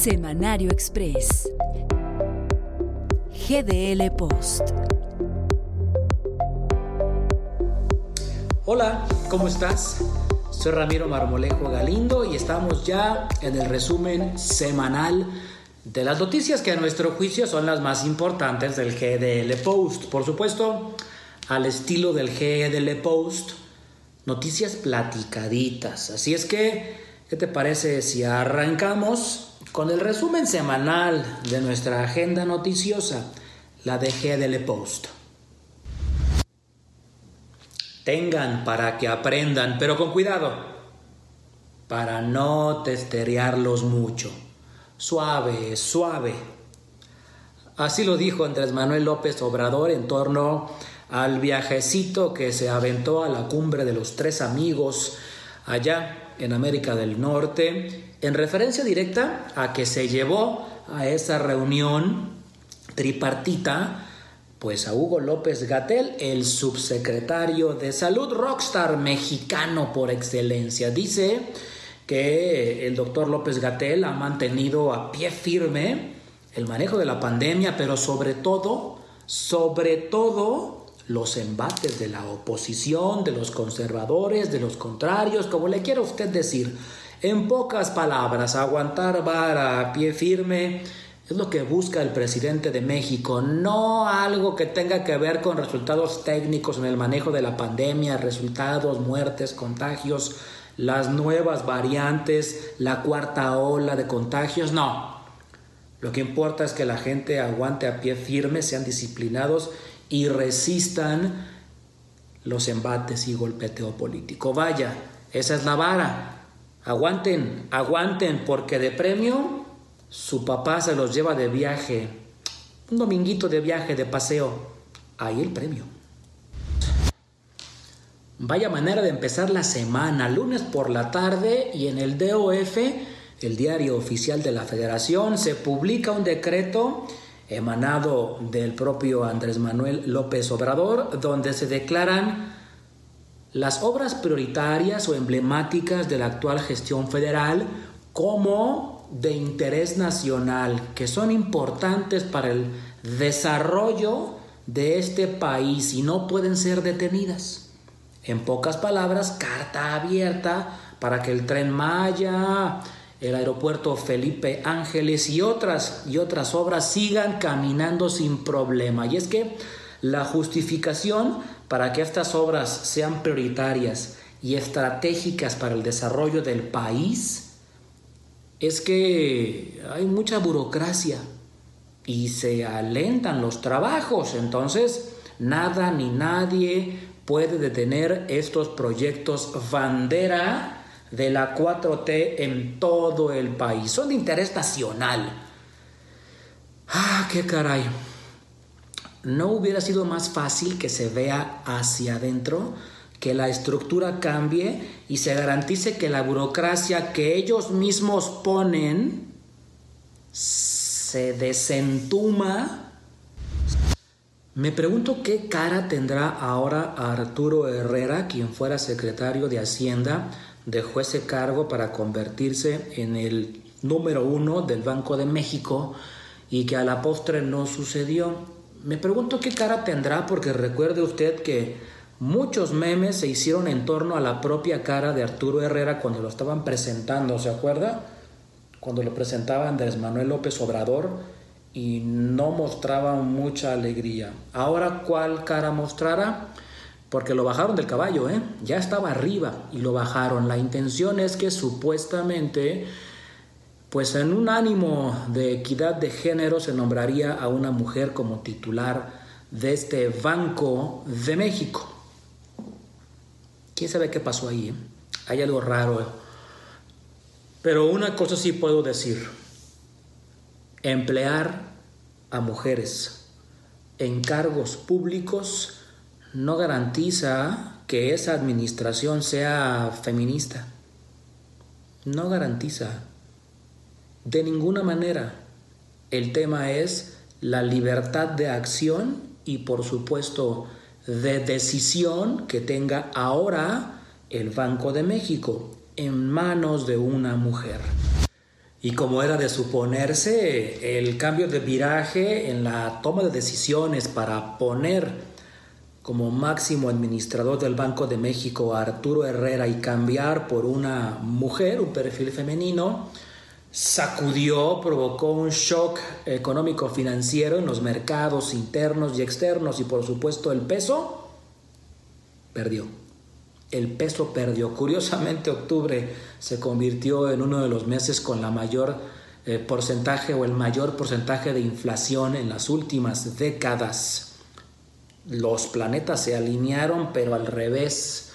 Semanario Express. GDL Post. Hola, ¿cómo estás? Soy Ramiro Marmolejo Galindo y estamos ya en el resumen semanal de las noticias que a nuestro juicio son las más importantes del GDL Post. Por supuesto, al estilo del GDL Post, noticias platicaditas. Así es que, ¿qué te parece si arrancamos con el resumen semanal de nuestra agenda noticiosa, la de GDL Post? Tengan para que aprendan, pero con cuidado, para no testerearlos mucho. Suave, suave. Así lo dijo Andrés Manuel López Obrador en torno al viajecito que se aventó a la cumbre de los tres amigos allá en América del Norte, en referencia directa a que se llevó a esa reunión tripartita pues a Hugo López Gatel, el subsecretario de Salud, rockstar mexicano por excelencia. Dice que el doctor López Gatel ha mantenido a pie firme el manejo de la pandemia, pero sobre todo, sobre todo, los embates de la oposición, de los conservadores, de los contrarios, como le quiera usted decir. En pocas palabras, aguantar vara a pie firme es lo que busca el presidente de México, no algo que tenga que ver con resultados técnicos en el manejo de la pandemia, resultados, muertes, contagios, las nuevas variantes, la cuarta ola de contagios, no. Lo que importa es que la gente aguante a pie firme, sean disciplinados y resistan los embates y golpeteo político. Vaya, esa es la vara. Aguanten, aguanten, porque de premio su papá se los lleva de viaje, un dominguito de viaje, de paseo. Ahí el premio. Vaya manera de empezar la semana, lunes por la tarde y en el DOF, el diario oficial de la federación, se publica un decreto emanado del propio Andrés Manuel López Obrador, donde se declaran las obras prioritarias o emblemáticas de la actual gestión federal como de interés nacional que son importantes para el desarrollo de este país y no pueden ser detenidas. En pocas palabras, carta abierta para que el tren Maya, el aeropuerto Felipe Ángeles y otras y otras obras sigan caminando sin problema. Y es que la justificación para que estas obras sean prioritarias y estratégicas para el desarrollo del país es que hay mucha burocracia y se alentan los trabajos, entonces nada ni nadie puede detener estos proyectos bandera de la 4T en todo el país. Son de interés nacional. Ah, qué caray. ¿No hubiera sido más fácil que se vea hacia adentro? que la estructura cambie y se garantice que la burocracia que ellos mismos ponen se desentuma. Me pregunto qué cara tendrá ahora Arturo Herrera, quien fuera secretario de Hacienda, dejó ese cargo para convertirse en el número uno del Banco de México y que a la postre no sucedió. Me pregunto qué cara tendrá porque recuerde usted que Muchos memes se hicieron en torno a la propia cara de Arturo Herrera cuando lo estaban presentando, ¿se acuerda? Cuando lo presentaba Andrés Manuel López Obrador y no mostraba mucha alegría. Ahora, ¿cuál cara mostrará? Porque lo bajaron del caballo, ¿eh? Ya estaba arriba y lo bajaron. La intención es que supuestamente, pues en un ánimo de equidad de género, se nombraría a una mujer como titular de este Banco de México. ¿Quién sabe qué pasó ahí? Eh? Hay algo raro. Pero una cosa sí puedo decir. Emplear a mujeres en cargos públicos no garantiza que esa administración sea feminista. No garantiza. De ninguna manera. El tema es la libertad de acción y por supuesto de decisión que tenga ahora el Banco de México en manos de una mujer. Y como era de suponerse, el cambio de viraje en la toma de decisiones para poner como máximo administrador del Banco de México Arturo Herrera y cambiar por una mujer, un perfil femenino, sacudió, provocó un shock económico financiero en los mercados internos y externos y por supuesto el peso perdió. El peso perdió. Curiosamente octubre se convirtió en uno de los meses con la mayor eh, porcentaje o el mayor porcentaje de inflación en las últimas décadas los planetas se alinearon, pero al revés.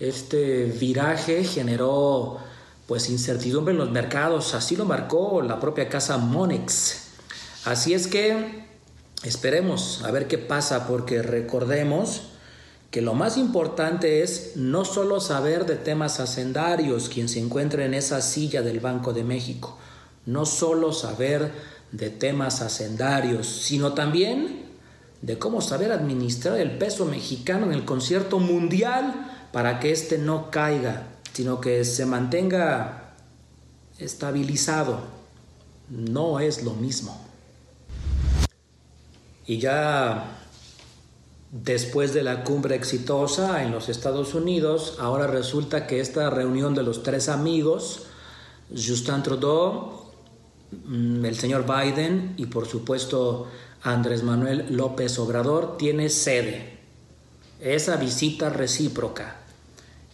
Este viraje generó pues incertidumbre en los mercados, así lo marcó la propia casa Monex. Así es que esperemos a ver qué pasa, porque recordemos que lo más importante es no solo saber de temas hacendarios, quien se encuentra en esa silla del Banco de México, no solo saber de temas hacendarios, sino también de cómo saber administrar el peso mexicano en el concierto mundial para que éste no caiga, sino que se mantenga estabilizado. No es lo mismo. Y ya después de la cumbre exitosa en los Estados Unidos, ahora resulta que esta reunión de los tres amigos, Justin Trudeau, el señor Biden y por supuesto Andrés Manuel López Obrador tiene sede. Esa visita recíproca.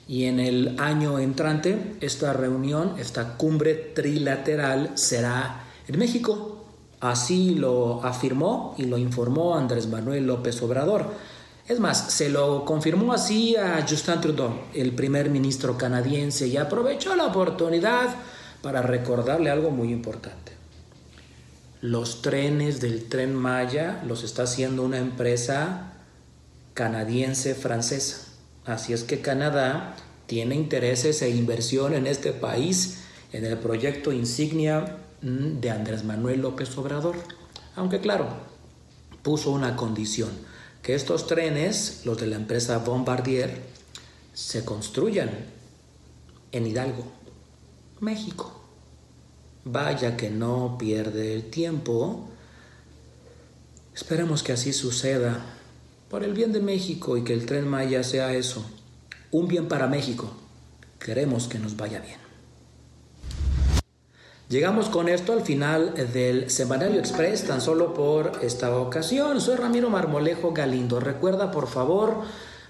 Y en el año entrante, esta reunión, esta cumbre trilateral será en México. Así lo afirmó y lo informó Andrés Manuel López Obrador. Es más, se lo confirmó así a Justin Trudeau, el primer ministro canadiense, y aprovechó la oportunidad para recordarle algo muy importante. Los trenes del tren Maya los está haciendo una empresa canadiense francesa. Así es que Canadá tiene intereses e inversión en este país, en el proyecto insignia mm, de Andrés Manuel López Obrador. Aunque claro, puso una condición, que estos trenes, los de la empresa Bombardier, se construyan en Hidalgo, México. Vaya que no pierde el tiempo. Esperemos que así suceda, por el bien de México y que el tren Maya sea eso, un bien para México. Queremos que nos vaya bien. Llegamos con esto al final del Semanario Express, tan solo por esta ocasión. Soy Ramiro Marmolejo Galindo. Recuerda, por favor,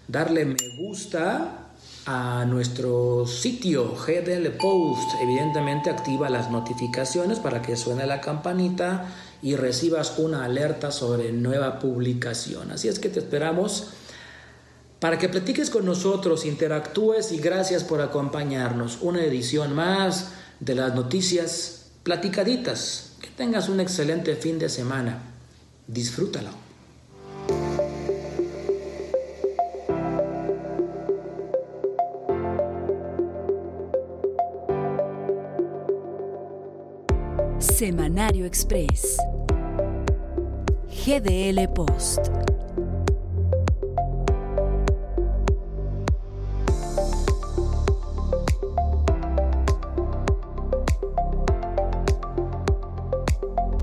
darle me gusta a nuestro sitio GDL Post. Evidentemente activa las notificaciones para que suene la campanita y recibas una alerta sobre nueva publicación. Así es que te esperamos para que platiques con nosotros, interactúes y gracias por acompañarnos. Una edición más de las noticias platicaditas. Que tengas un excelente fin de semana. Disfrútalo. Semanario Express. GDL Post.